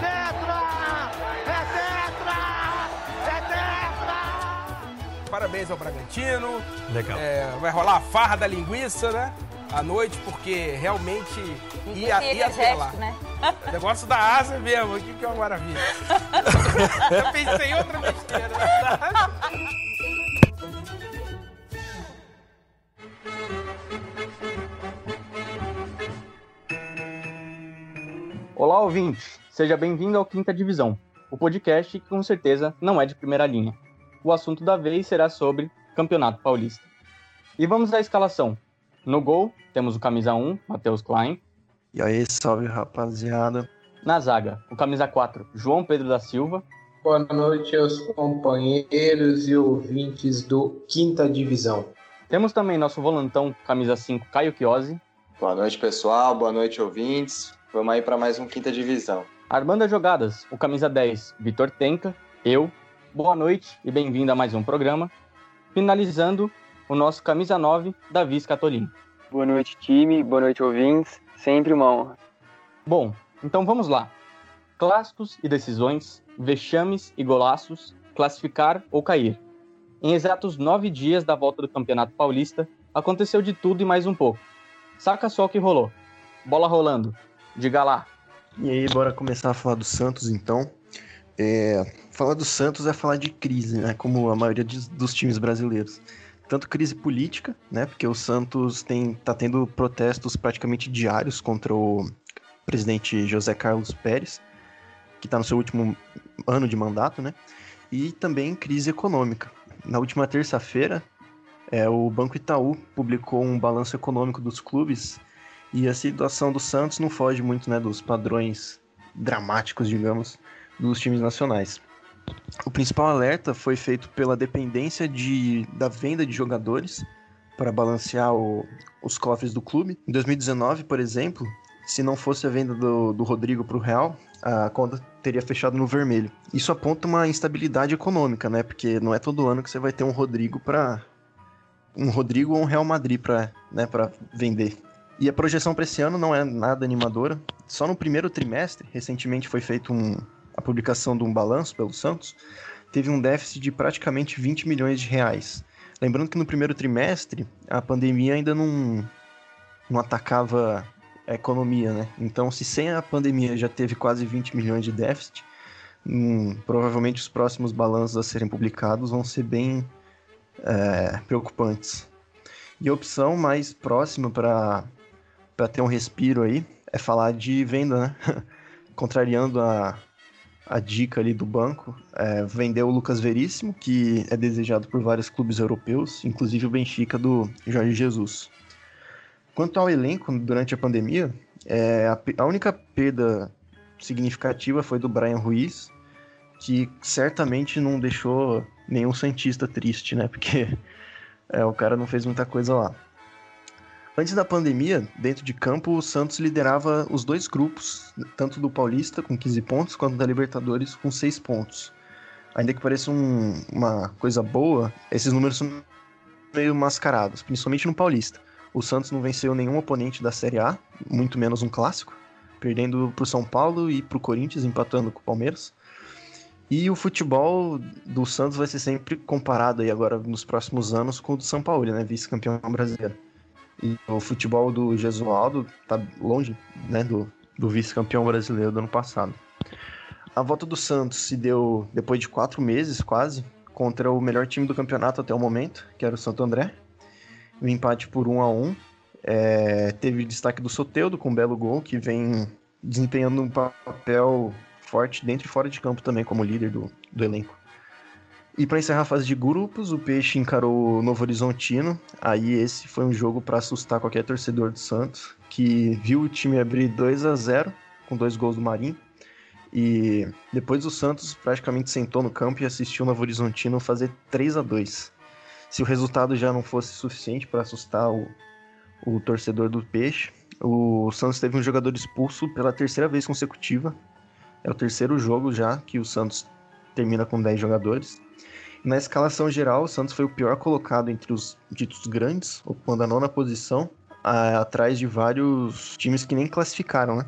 tetra! É tetra! É tetra! Parabéns ao Bragantino. Legal. É, vai rolar a farra da linguiça, né? À noite, porque realmente ia, ia ter lá. né? O negócio da asa mesmo, que, que é uma maravilha. Eu pensei em outra besteira. Olá, ouvinte! Seja bem-vindo ao Quinta Divisão, o podcast que com certeza não é de primeira linha. O assunto da vez será sobre Campeonato Paulista. E vamos à escalação. No gol, temos o camisa 1, Matheus Klein. E aí, salve rapaziada. Na zaga, o camisa 4, João Pedro da Silva. Boa noite aos companheiros e ouvintes do Quinta Divisão. Temos também nosso volantão, camisa 5, Caio Chiosi. Boa noite, pessoal. Boa noite, ouvintes. Vamos aí para mais um Quinta Divisão. Armando as jogadas, o camisa 10, Vitor Tenca. Eu. Boa noite e bem-vindo a mais um programa. Finalizando, o nosso camisa 9, Davi Scatolini. Boa noite, time. Boa noite, ouvintes. Sempre uma honra. Bom, então vamos lá. Clássicos e decisões, vexames e golaços, classificar ou cair. Em exatos nove dias da volta do Campeonato Paulista, aconteceu de tudo e mais um pouco. Saca só o que rolou. Bola rolando. Diga lá. E aí, bora começar a falar do Santos então. É, falar do Santos é falar de crise, né? Como a maioria de, dos times brasileiros. Tanto crise política, né? Porque o Santos tem, tá tendo protestos praticamente diários contra o presidente José Carlos Pérez, que está no seu último ano de mandato, né? E também crise econômica. Na última terça-feira, é, o Banco Itaú publicou um balanço econômico dos clubes e a situação do Santos não foge muito né, dos padrões dramáticos, digamos, dos times nacionais. O principal alerta foi feito pela dependência de, da venda de jogadores para balancear o, os cofres do clube. Em 2019, por exemplo, se não fosse a venda do, do Rodrigo para o Real, a conta teria fechado no vermelho. Isso aponta uma instabilidade econômica, né? Porque não é todo ano que você vai ter um Rodrigo para um Rodrigo ou um Real Madrid para né, vender. E a projeção para esse ano não é nada animadora. Só no primeiro trimestre, recentemente foi feito um, a publicação de um balanço pelo Santos, teve um déficit de praticamente 20 milhões de reais. Lembrando que no primeiro trimestre a pandemia ainda não, não atacava a economia, né? Então, se sem a pandemia já teve quase 20 milhões de déficit, hum, provavelmente os próximos balanços a serem publicados vão ser bem é, preocupantes. E a opção mais próxima para ter um respiro aí é falar de venda, né? Contrariando a, a dica ali do banco, é, vendeu o Lucas Veríssimo, que é desejado por vários clubes europeus, inclusive o Benfica do Jorge Jesus. Quanto ao elenco, durante a pandemia, é, a, a, única perda significativa foi do Brian Ruiz, que certamente não deixou nenhum Santista triste, né? Porque é, o cara não fez muita coisa lá. Antes da pandemia, dentro de campo, o Santos liderava os dois grupos, tanto do Paulista com 15 pontos, quanto da Libertadores com 6 pontos. Ainda que pareça um, uma coisa boa, esses números são meio mascarados, principalmente no Paulista. O Santos não venceu nenhum oponente da Série A, muito menos um clássico, perdendo para o São Paulo e para o Corinthians, empatando com o Palmeiras. E o futebol do Santos vai ser sempre comparado aí agora nos próximos anos com o do São Paulo, né, vice-campeão brasileiro. E o futebol do Gesualdo tá longe né, do, do vice-campeão brasileiro do ano passado. A volta do Santos se deu depois de quatro meses, quase, contra o melhor time do campeonato até o momento, que era o Santo André. Um empate por 1 a 1 é, Teve destaque do Soteudo com um belo gol, que vem desempenhando um papel forte dentro e fora de campo também, como líder do, do elenco. E para encerrar a fase de grupos, o Peixe encarou o Novo Horizontino. Aí esse foi um jogo para assustar qualquer torcedor do Santos, que viu o time abrir 2 a 0 com dois gols do Marinho. E depois o Santos praticamente sentou no campo e assistiu o Novo Horizontino fazer 3 a 2 Se o resultado já não fosse suficiente para assustar o, o torcedor do Peixe, o Santos teve um jogador expulso pela terceira vez consecutiva. É o terceiro jogo já que o Santos termina com 10 jogadores. Na escalação geral, o Santos foi o pior colocado entre os ditos grandes, ocupando a nona posição, a, atrás de vários times que nem classificaram, né?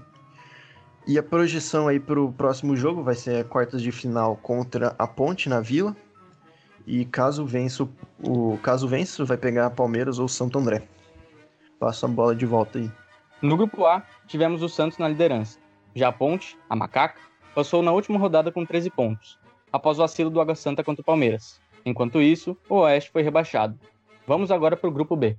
E a projeção aí pro próximo jogo vai ser quartas de final contra a Ponte na Vila. E caso vença o, o caso vença, vai pegar Palmeiras ou Santo André. Passo a bola de volta aí. No grupo A, tivemos o Santos na liderança. Já a Ponte, a Macaca, passou na última rodada com 13 pontos, após o vacilo do Água Santa contra o Palmeiras. Enquanto isso, o Oeste foi rebaixado. Vamos agora para o grupo B.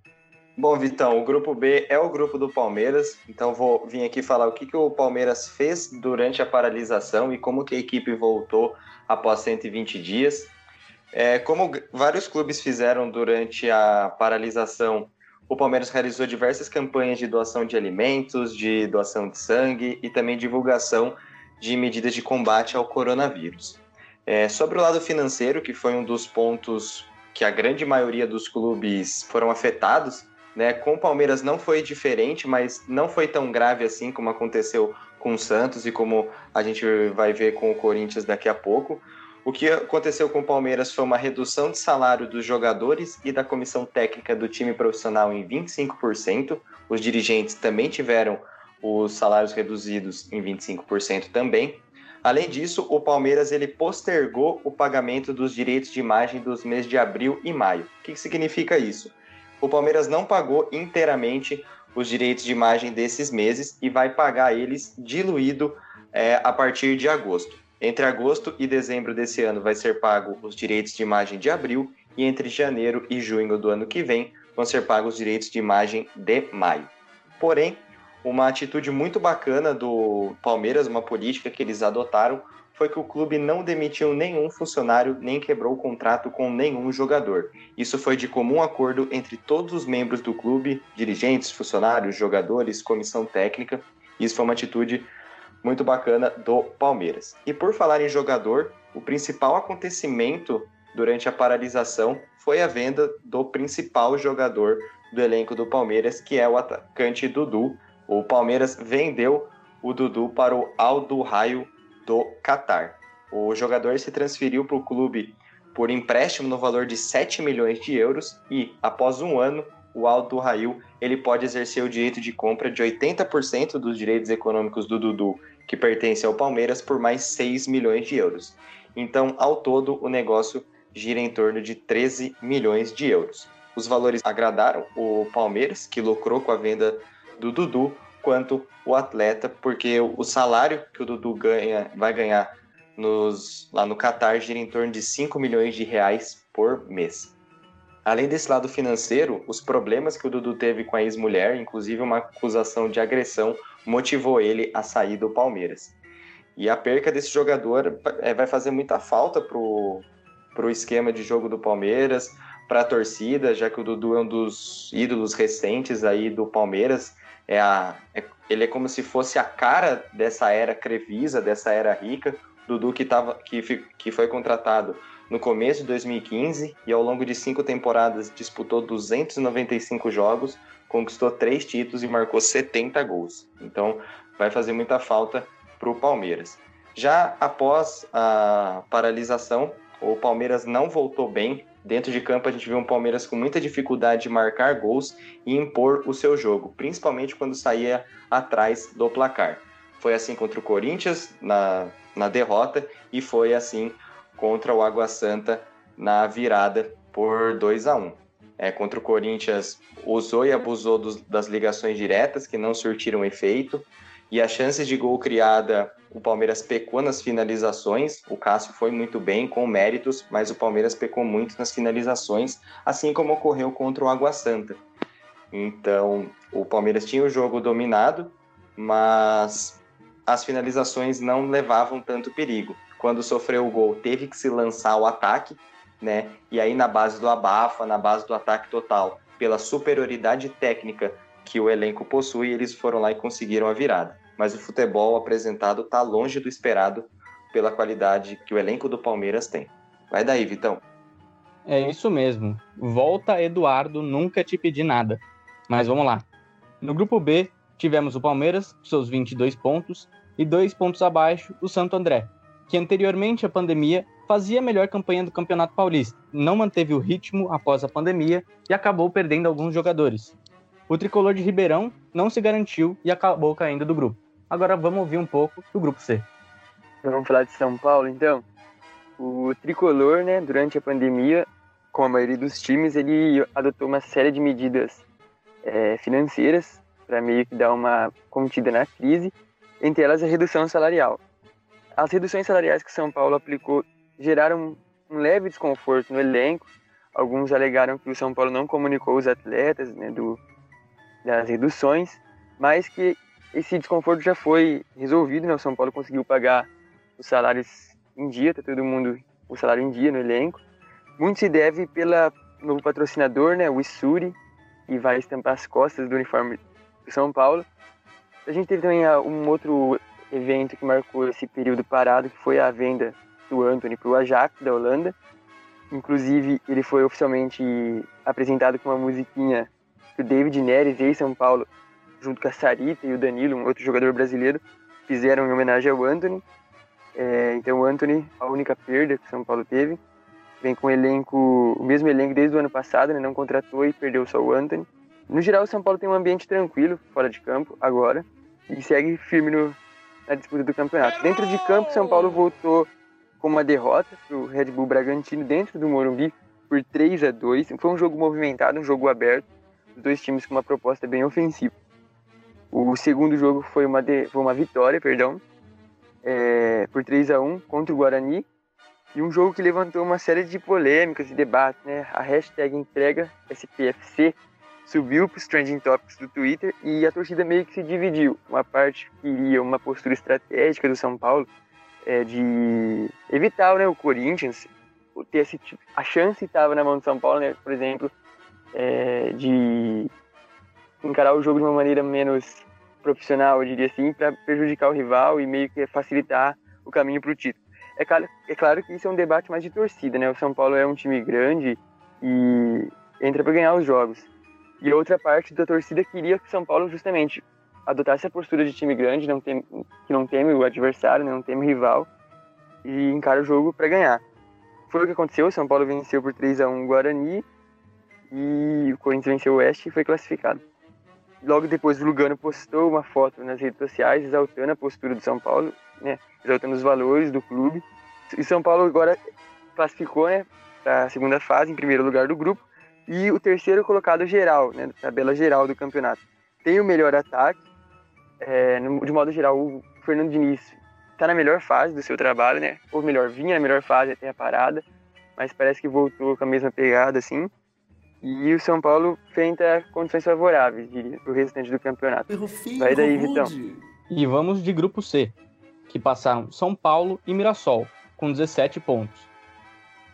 Bom, Vitão, o grupo B é o grupo do Palmeiras, então vou vir aqui falar o que, que o Palmeiras fez durante a paralisação e como que a equipe voltou após 120 dias. É, como vários clubes fizeram durante a paralisação, o Palmeiras realizou diversas campanhas de doação de alimentos, de doação de sangue e também divulgação de medidas de combate ao coronavírus. É, sobre o lado financeiro, que foi um dos pontos que a grande maioria dos clubes foram afetados, né? Com o Palmeiras não foi diferente, mas não foi tão grave assim como aconteceu com o Santos e como a gente vai ver com o Corinthians daqui a pouco. O que aconteceu com o Palmeiras foi uma redução de salário dos jogadores e da comissão técnica do time profissional em 25%. Os dirigentes também tiveram os salários reduzidos em 25% também. Além disso, o Palmeiras ele postergou o pagamento dos direitos de imagem dos meses de abril e maio. O que significa isso? o Palmeiras não pagou inteiramente os direitos de imagem desses meses e vai pagar eles diluído é, a partir de agosto. Entre agosto e dezembro desse ano vai ser pago os direitos de imagem de abril e entre janeiro e junho do ano que vem vão ser pagos os direitos de imagem de maio. Porém, uma atitude muito bacana do Palmeiras, uma política que eles adotaram, foi que o clube não demitiu nenhum funcionário nem quebrou o contrato com nenhum jogador. Isso foi de comum acordo entre todos os membros do clube, dirigentes, funcionários, jogadores, comissão técnica. Isso foi uma atitude muito bacana do Palmeiras. E por falar em jogador, o principal acontecimento durante a paralisação foi a venda do principal jogador do elenco do Palmeiras, que é o atacante Dudu. O Palmeiras vendeu o Dudu para o Aldo Raio do Catar. O jogador se transferiu para o clube por empréstimo no valor de 7 milhões de euros e, após um ano, o Aldo Rail ele pode exercer o direito de compra de 80% dos direitos econômicos do Dudu, que pertence ao Palmeiras, por mais 6 milhões de euros. Então, ao todo, o negócio gira em torno de 13 milhões de euros. Os valores agradaram o Palmeiras, que lucrou com a venda do Dudu, quanto o atleta, porque o salário que o Dudu ganha, vai ganhar nos, lá no Qatar gira em torno de 5 milhões de reais por mês. Além desse lado financeiro, os problemas que o Dudu teve com a ex-mulher, inclusive uma acusação de agressão, motivou ele a sair do Palmeiras. E a perca desse jogador é, vai fazer muita falta pro, pro esquema de jogo do Palmeiras, para a torcida, já que o Dudu é um dos ídolos recentes aí do Palmeiras é a, é, ele é como se fosse a cara dessa era Crevisa, dessa era rica. Dudu que, tava, que, que foi contratado no começo de 2015 e ao longo de cinco temporadas disputou 295 jogos, conquistou três títulos e marcou 70 gols. Então vai fazer muita falta para o Palmeiras. Já após a paralisação, o Palmeiras não voltou bem Dentro de campo, a gente viu um Palmeiras com muita dificuldade de marcar gols e impor o seu jogo, principalmente quando saía atrás do placar. Foi assim contra o Corinthians na, na derrota e foi assim contra o Água Santa na virada por 2 a 1 é, contra o Corinthians usou e abusou dos, das ligações diretas que não surtiram efeito e as chances de gol criada o Palmeiras pecou nas finalizações. O Cássio foi muito bem, com méritos, mas o Palmeiras pecou muito nas finalizações, assim como ocorreu contra o Água Santa. Então, o Palmeiras tinha o jogo dominado, mas as finalizações não levavam tanto perigo. Quando sofreu o gol, teve que se lançar o ataque, né? E aí, na base do abafa, na base do ataque total, pela superioridade técnica que o elenco possui, eles foram lá e conseguiram a virada mas o futebol apresentado está longe do esperado pela qualidade que o elenco do Palmeiras tem. Vai daí, Vitão. É isso mesmo. Volta, Eduardo, nunca te pedi nada. Mas vamos lá. No grupo B, tivemos o Palmeiras, com seus 22 pontos, e dois pontos abaixo, o Santo André, que anteriormente à pandemia fazia a melhor campanha do Campeonato Paulista, não manteve o ritmo após a pandemia e acabou perdendo alguns jogadores. O tricolor de Ribeirão não se garantiu e acabou caindo do grupo. Agora vamos ouvir um pouco do grupo C. Vamos falar de São Paulo, então. O tricolor, né, durante a pandemia, com a maioria dos times, ele adotou uma série de medidas é, financeiras para meio que dar uma contida na crise, entre elas a redução salarial. As reduções salariais que São Paulo aplicou geraram um leve desconforto no elenco. Alguns alegaram que o São Paulo não comunicou os atletas né, do, das reduções, mas que esse desconforto já foi resolvido. Né? O São Paulo conseguiu pagar os salários em dia, tá todo mundo o salário em dia no elenco. Muito se deve pela novo patrocinador, né, o Isuri, que vai estampar as costas do uniforme do São Paulo. A gente teve também ah, um outro evento que marcou esse período parado, que foi a venda do Anthony para o Ajax da Holanda. Inclusive, ele foi oficialmente apresentado com uma musiquinha que o David Neres, ex-São Paulo, junto com a Sarita e o Danilo, um outro jogador brasileiro, fizeram em homenagem ao Anthony. É, então, o Anthony, a única perda que o São Paulo teve, vem com o elenco, o mesmo elenco desde o ano passado, né, não contratou e perdeu só o Anthony. No geral, o São Paulo tem um ambiente tranquilo fora de campo agora e segue firme no, na disputa do campeonato. Dentro de campo, São Paulo voltou com uma derrota para o Red Bull Bragantino dentro do Morumbi por 3 a 2 Foi um jogo movimentado, um jogo aberto, dois times com uma proposta bem ofensiva. O segundo jogo foi uma, de, foi uma vitória, perdão, é, por 3 a 1 contra o Guarani, e um jogo que levantou uma série de polêmicas e debates. Né? A hashtag entrega SPFC subiu para os trending topics do Twitter e a torcida meio que se dividiu. Uma parte queria uma postura estratégica do São Paulo, é, de evitar né, o Corinthians ter esse, a chance estava na mão do São Paulo, né, por exemplo, é, de encarar o jogo de uma maneira menos profissional, eu diria assim, para prejudicar o rival e meio que facilitar o caminho para o título. É claro, é claro que isso é um debate mais de torcida, né? O São Paulo é um time grande e entra para ganhar os jogos. E outra parte da torcida queria que o São Paulo justamente adotasse a postura de time grande, não tem, que não teme o adversário, não teme o rival e encara o jogo para ganhar. Foi o que aconteceu, o São Paulo venceu por 3 a 1 o Guarani e o Corinthians venceu o Oeste e foi classificado. Logo depois o Lugano postou uma foto nas redes sociais exaltando a postura do São Paulo, né, exaltando os valores do clube. E São Paulo agora classificou né, para a segunda fase, em primeiro lugar do grupo, e o terceiro colocado geral, né, tabela geral do campeonato. Tem o melhor ataque, é, de modo geral, o Fernando Diniz está na melhor fase do seu trabalho, né? Ou melhor, vinha na melhor fase até a parada, mas parece que voltou com a mesma pegada, assim. E o São Paulo enfrenta condições favoráveis, diria, pro restante do campeonato. Vai daí, Vitão. E vamos de grupo C, que passaram São Paulo e Mirassol, com 17 pontos.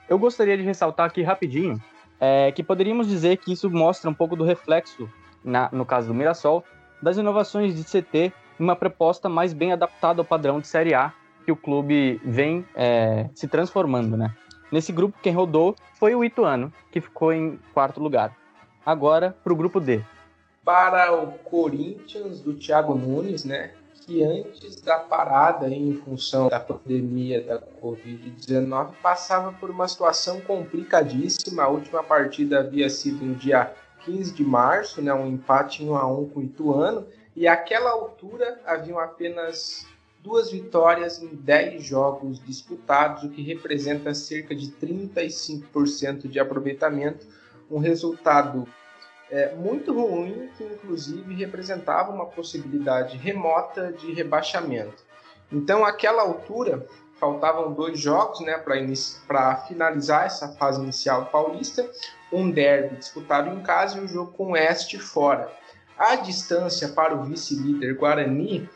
Eu gostaria de ressaltar aqui rapidinho é, que poderíamos dizer que isso mostra um pouco do reflexo, na, no caso do Mirassol, das inovações de CT em uma proposta mais bem adaptada ao padrão de Série A que o clube vem é, se transformando, né? Nesse grupo, quem rodou foi o Ituano, que ficou em quarto lugar. Agora, para o grupo D. Para o Corinthians, do Thiago Nunes, né? Que antes da parada, em função da pandemia da Covid-19, passava por uma situação complicadíssima. A última partida havia sido no dia 15 de março, né, um empate em 1 a 1 com o Ituano, e àquela altura haviam apenas duas vitórias em 10 jogos disputados, o que representa cerca de 35% de aproveitamento, um resultado é, muito ruim que inclusive representava uma possibilidade remota de rebaixamento. Então, àquela altura, faltavam dois jogos né, para finalizar essa fase inicial paulista, um derby disputado em casa e um jogo com o Oeste fora. A distância para o vice-líder Guarani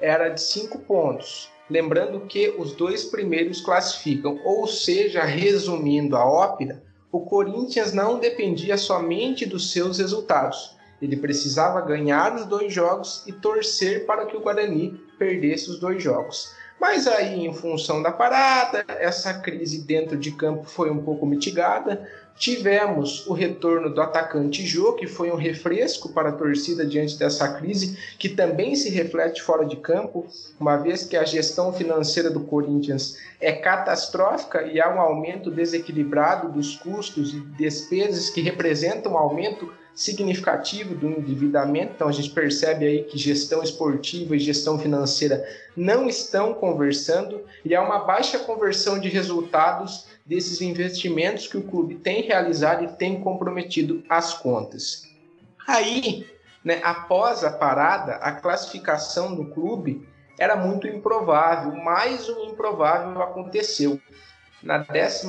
era de cinco pontos. Lembrando que os dois primeiros classificam, ou seja, resumindo a ópera, o Corinthians não dependia somente dos seus resultados. Ele precisava ganhar os dois jogos e torcer para que o Guarani perdesse os dois jogos. Mas aí, em função da parada, essa crise dentro de campo foi um pouco mitigada. Tivemos o retorno do atacante Jô, que foi um refresco para a torcida diante dessa crise, que também se reflete fora de campo, uma vez que a gestão financeira do Corinthians é catastrófica e há um aumento desequilibrado dos custos e despesas que representam um aumento significativo do endividamento. Então a gente percebe aí que gestão esportiva e gestão financeira não estão conversando e há uma baixa conversão de resultados desses investimentos que o clube tem realizado e tem comprometido as contas. Aí, né, após a parada, a classificação do clube era muito improvável, mais um improvável aconteceu. Na 11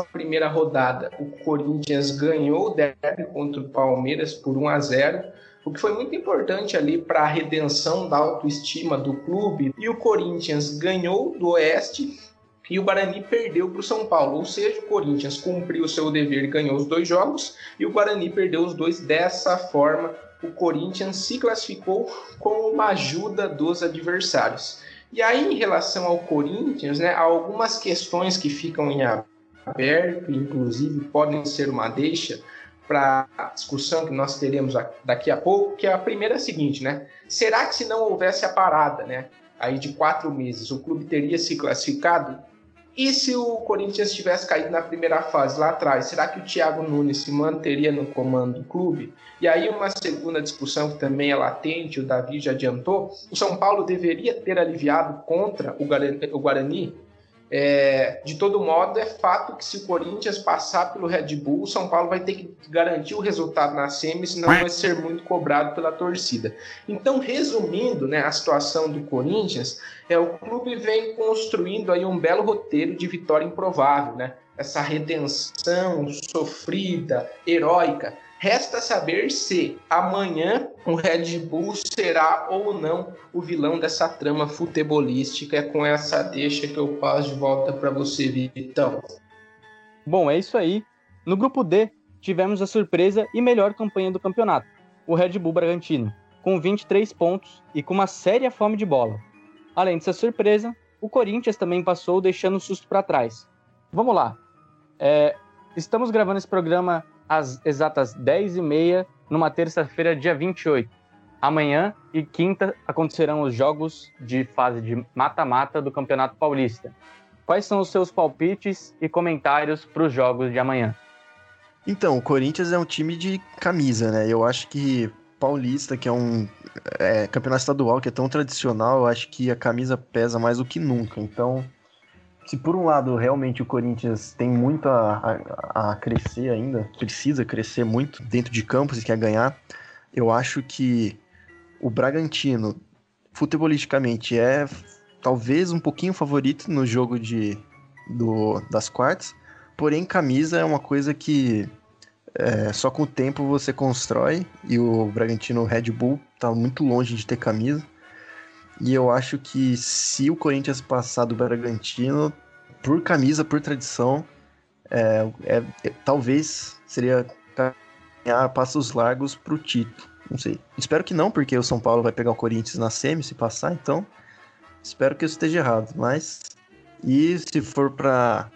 rodada, o Corinthians ganhou o derby contra o Palmeiras por 1 a 0, o que foi muito importante ali para a redenção da autoestima do clube. E o Corinthians ganhou do Oeste e o Guarani perdeu para o São Paulo. Ou seja, o Corinthians cumpriu o seu dever e ganhou os dois jogos, e o Guarani perdeu os dois. Dessa forma, o Corinthians se classificou com uma ajuda dos adversários. E aí, em relação ao Corinthians, né, há algumas questões que ficam em aberto, inclusive podem ser uma deixa para a discussão que nós teremos daqui a pouco, que é a primeira é a seguinte, né? Será que se não houvesse a parada, né, aí de quatro meses, o clube teria se classificado? E se o Corinthians tivesse caído na primeira fase lá atrás, será que o Thiago Nunes se manteria no comando do clube? E aí, uma segunda discussão que também é latente, o Davi já adiantou: o São Paulo deveria ter aliviado contra o Guarani é, de todo modo, é fato que se o Corinthians passar pelo Red Bull, o São Paulo vai ter que garantir o resultado na semi, senão vai ser muito cobrado pela torcida. Então, resumindo né, a situação do Corinthians, é o clube vem construindo aí um belo roteiro de vitória improvável, né? Essa redenção sofrida, heróica, Resta saber se amanhã o Red Bull será ou não o vilão dessa trama futebolística. É com essa deixa que eu passo de volta para você, Vitão. Bom, é isso aí. No grupo D, tivemos a surpresa e melhor campanha do campeonato, o Red Bull Bragantino, com 23 pontos e com uma séria fome de bola. Além dessa surpresa, o Corinthians também passou deixando o susto para trás. Vamos lá. É, estamos gravando esse programa às exatas 10h30, numa terça-feira, dia 28. Amanhã e quinta acontecerão os jogos de fase de mata-mata do Campeonato Paulista. Quais são os seus palpites e comentários para os jogos de amanhã? Então, o Corinthians é um time de camisa, né? Eu acho que Paulista, que é um é, campeonato estadual que é tão tradicional, eu acho que a camisa pesa mais do que nunca. Então, se por um lado realmente o Corinthians tem muito a, a, a, crescer ainda, precisa crescer muito dentro de campos e quer ganhar, eu acho que o Bragantino, futebolisticamente, é talvez um pouquinho favorito no jogo de, do, das quartas, porém camisa é uma coisa que é, só com o tempo você constrói e o Bragantino Red Bull está muito longe de ter camisa. E eu acho que se o Corinthians passar do Bragantino, por camisa, por tradição, é, é, é talvez seria ganhar passos largos para o título. Não sei. Espero que não, porque o São Paulo vai pegar o Corinthians na semi se passar, então espero que eu esteja errado. Mas e se for para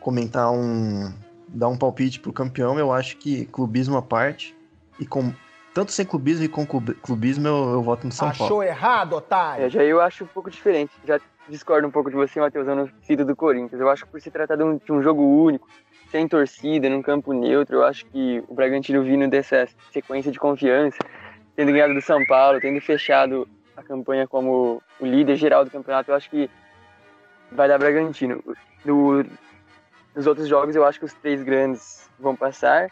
comentar um dar um palpite pro campeão, eu acho que clubismo à parte e com tanto sem clubismo e com clubismo, eu, eu voto no São Achou Paulo. Achou errado, otário? É, já eu acho um pouco diferente. Já discordo um pouco de você, Matheus, no sentido do Corinthians. Eu acho que por se tratar de um, de um, jogo único, sem torcida, num campo neutro, eu acho que o Bragantino vindo dessa sequência de confiança, tendo ganhado do São Paulo, tendo fechado a campanha como o líder geral do campeonato, eu acho que vai dar Bragantino. No, nos outros jogos, eu acho que os três grandes vão passar.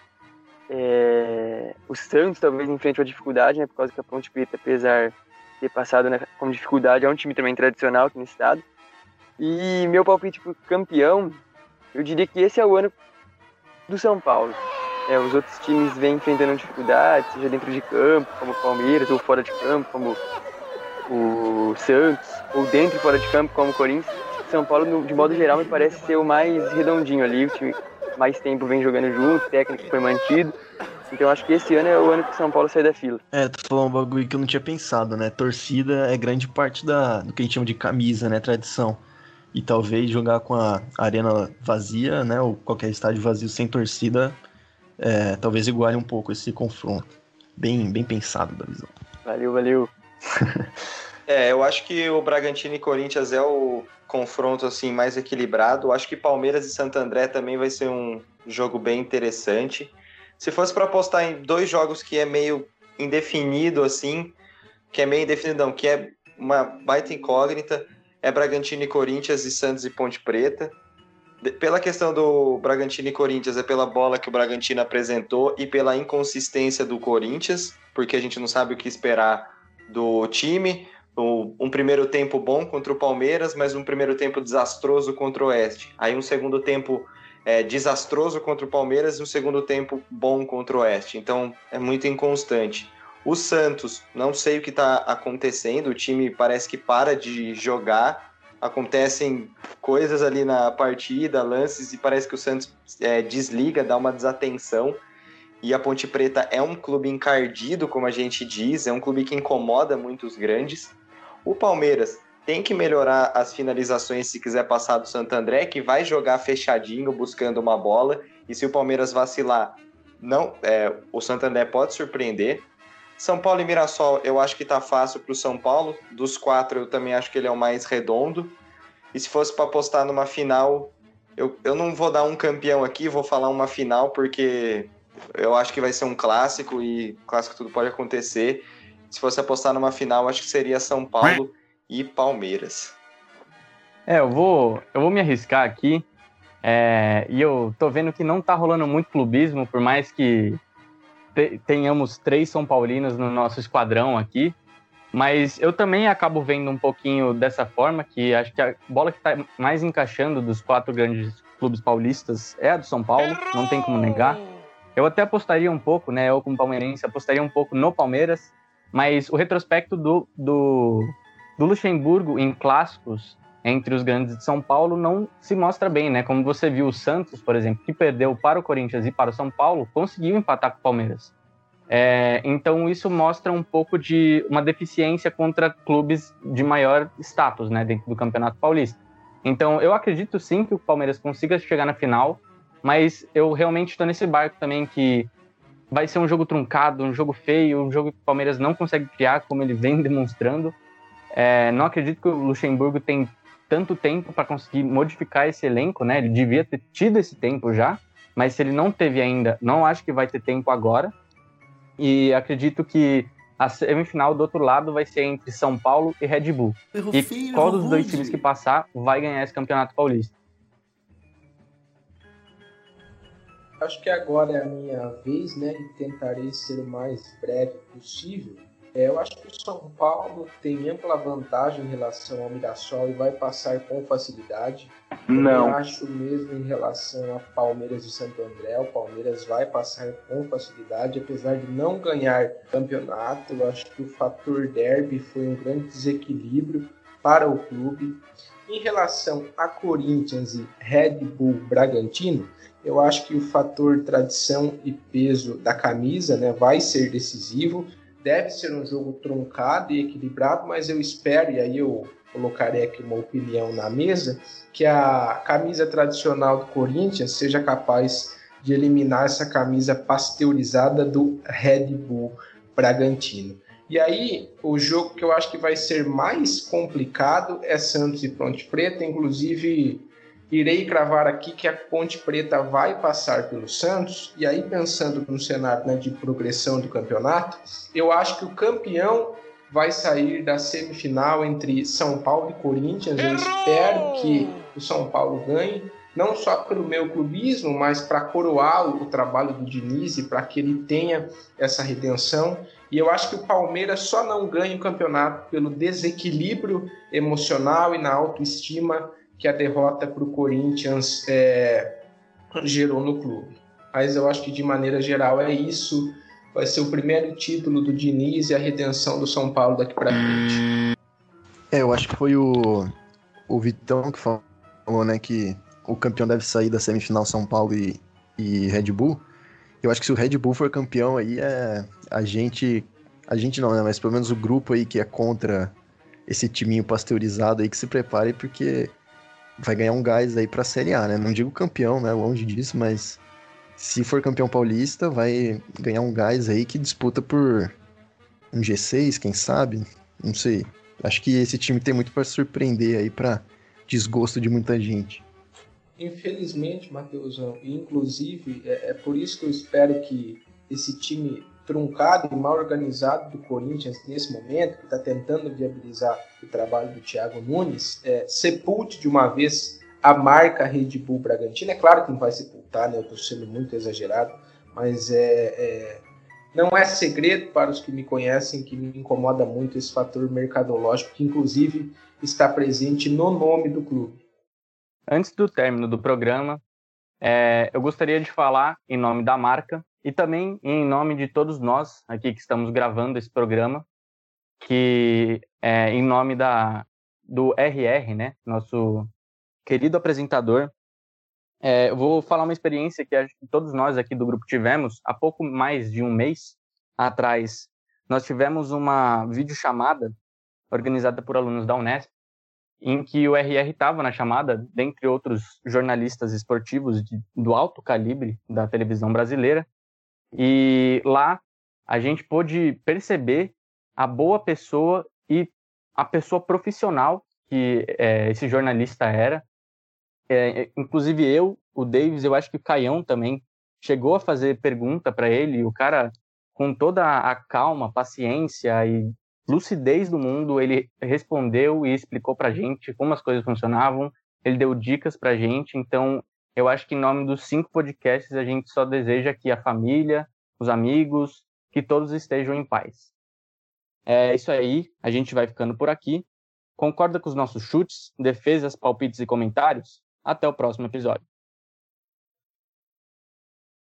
É, o Santos talvez enfrente uma dificuldade, né, por causa que a Ponte Preta, apesar de ter passado né, dificuldade, é um time também tradicional aqui no estado. E meu palpite para campeão, eu diria que esse é o ano do São Paulo. É, os outros times vêm enfrentando dificuldades, seja dentro de campo, como o Palmeiras, ou fora de campo, como o Santos, ou dentro e fora de campo, como o Corinthians. São Paulo, de modo geral, me parece ser o mais redondinho ali, o time mais tempo vem jogando junto, técnico foi mantido. Então acho que esse ano é o ano que o São Paulo sai da fila. É, tu falou um bagulho que eu não tinha pensado, né? Torcida é grande parte da, do que a gente chama de camisa, né? Tradição. E talvez jogar com a arena vazia, né? Ou qualquer estádio vazio sem torcida é, talvez iguale um pouco esse confronto. Bem, bem pensado da visão. Valeu, valeu. É, eu acho que o Bragantino e Corinthians é o confronto assim mais equilibrado. Acho que Palmeiras e Santo André também vai ser um jogo bem interessante. Se fosse para apostar em dois jogos que é meio indefinido assim, que é meio indefinido, não, que é uma baita incógnita, é Bragantino e Corinthians e Santos e Ponte Preta. Pela questão do Bragantino e Corinthians, é pela bola que o Bragantino apresentou e pela inconsistência do Corinthians, porque a gente não sabe o que esperar do time. Um primeiro tempo bom contra o Palmeiras, mas um primeiro tempo desastroso contra o Oeste. Aí um segundo tempo é, desastroso contra o Palmeiras e um segundo tempo bom contra o Oeste. Então é muito inconstante. O Santos, não sei o que está acontecendo, o time parece que para de jogar, acontecem coisas ali na partida, lances, e parece que o Santos é, desliga, dá uma desatenção. E a Ponte Preta é um clube encardido, como a gente diz, é um clube que incomoda muito os grandes. O Palmeiras tem que melhorar as finalizações se quiser passar do Santo André, que vai jogar fechadinho, buscando uma bola. E se o Palmeiras vacilar, não, é, o Santo André pode surpreender. São Paulo e Mirassol, eu acho que tá fácil para o São Paulo. Dos quatro, eu também acho que ele é o mais redondo. E se fosse para apostar numa final, eu, eu não vou dar um campeão aqui, vou falar uma final, porque eu acho que vai ser um clássico e clássico tudo pode acontecer. Se fosse apostar numa final, acho que seria São Paulo e Palmeiras. É, eu vou, eu vou me arriscar aqui. é, e eu tô vendo que não tá rolando muito clubismo, por mais que te- tenhamos três São Paulinos no nosso esquadrão aqui. Mas eu também acabo vendo um pouquinho dessa forma, que acho que a bola que tá mais encaixando dos quatro grandes clubes paulistas é a do São Paulo, não tem como negar. Eu até apostaria um pouco, né? Eu, como palmeirense, apostaria um pouco no Palmeiras, mas o retrospecto do, do, do Luxemburgo em clássicos entre os grandes de São Paulo não se mostra bem, né? Como você viu o Santos, por exemplo, que perdeu para o Corinthians e para o São Paulo, conseguiu empatar com o Palmeiras. É, então isso mostra um pouco de uma deficiência contra clubes de maior status, né, dentro do Campeonato Paulista. Então eu acredito sim que o Palmeiras consiga chegar na final, mas eu realmente estou nesse barco também que vai ser um jogo truncado, um jogo feio, um jogo que o Palmeiras não consegue criar como ele vem demonstrando. É, não acredito que o Luxemburgo tem tanto tempo para conseguir modificar esse elenco, né? Ele devia ter tido esse tempo já, mas se ele não teve ainda, não acho que vai ter tempo agora. E acredito que a semifinal do outro lado vai ser entre São Paulo e Red Bull. E feio, qual dos dois times que passar vai ganhar esse campeonato paulista? Acho que agora é a minha vez, né? E tentarei ser o mais breve possível. É, eu acho que o São Paulo tem ampla vantagem em relação ao Mirassol e vai passar com facilidade. Eu acho mesmo em relação a Palmeiras e Santo André, o Palmeiras vai passar com facilidade, apesar de não ganhar campeonato. Eu acho que o fator derby foi um grande desequilíbrio para o clube. Em relação a Corinthians e Red Bull Bragantino, eu acho que o fator tradição e peso da camisa né, vai ser decisivo. Deve ser um jogo truncado e equilibrado, mas eu espero, e aí eu colocarei aqui uma opinião na mesa, que a camisa tradicional do Corinthians seja capaz de eliminar essa camisa pasteurizada do Red Bull Bragantino. E aí, o jogo que eu acho que vai ser mais complicado é Santos e Ponte Preta, inclusive irei cravar aqui que a Ponte Preta vai passar pelo Santos, e aí pensando no cenário né, de progressão do campeonato, eu acho que o campeão vai sair da semifinal entre São Paulo e Corinthians. Eu espero que o São Paulo ganhe, não só pelo meu clubismo, mas para coroar o, o trabalho do Diniz e para que ele tenha essa redenção. E eu acho que o Palmeiras só não ganha o campeonato pelo desequilíbrio emocional e na autoestima que a derrota para o Corinthians é, gerou no clube. Mas eu acho que de maneira geral é isso. Vai ser o primeiro título do Diniz e a redenção do São Paulo daqui para frente. É, eu acho que foi o, o Vitão que falou, né, que o campeão deve sair da semifinal São Paulo e, e Red Bull. Eu acho que se o Red Bull for campeão aí, é a gente. A gente não, né? Mas pelo menos o grupo aí que é contra esse timinho pasteurizado aí que se prepare, porque vai ganhar um gás aí pra Série A, né? Não digo campeão, né? Longe disso, mas se for campeão paulista, vai ganhar um gás aí que disputa por um G6, quem sabe? Não sei. Acho que esse time tem muito para surpreender aí para desgosto de muita gente. Infelizmente, Matheusão, inclusive é, é por isso que eu espero que esse time truncado e mal organizado do Corinthians nesse momento, que está tentando viabilizar o trabalho do Thiago Nunes, é, sepulte de uma vez a marca Red Bull Bragantino. É claro que não vai sepultar, né? eu estou sendo muito exagerado, mas é, é, não é segredo para os que me conhecem que me incomoda muito esse fator mercadológico, que inclusive está presente no nome do clube. Antes do término do programa, é, eu gostaria de falar em nome da marca e também em nome de todos nós aqui que estamos gravando esse programa, que é em nome da, do RR, né, nosso querido apresentador, é, eu vou falar uma experiência que acho que todos nós aqui do grupo tivemos há pouco mais de um mês atrás. Nós tivemos uma videochamada organizada por alunos da Unesp, em que o RR estava na chamada, dentre outros jornalistas esportivos de, do alto calibre da televisão brasileira, e lá a gente pôde perceber a boa pessoa e a pessoa profissional que é, esse jornalista era. É, inclusive eu, o Davis, eu acho que o Caião também chegou a fazer pergunta para ele. E o cara, com toda a calma, paciência e lucidez do mundo, ele respondeu e explicou para gente como as coisas funcionavam. Ele deu dicas para gente. Então, eu acho que em nome dos cinco podcasts a gente só deseja que a família, os amigos, que todos estejam em paz. É isso aí, a gente vai ficando por aqui. Concorda com os nossos chutes, defesas, palpites e comentários? Até o próximo episódio.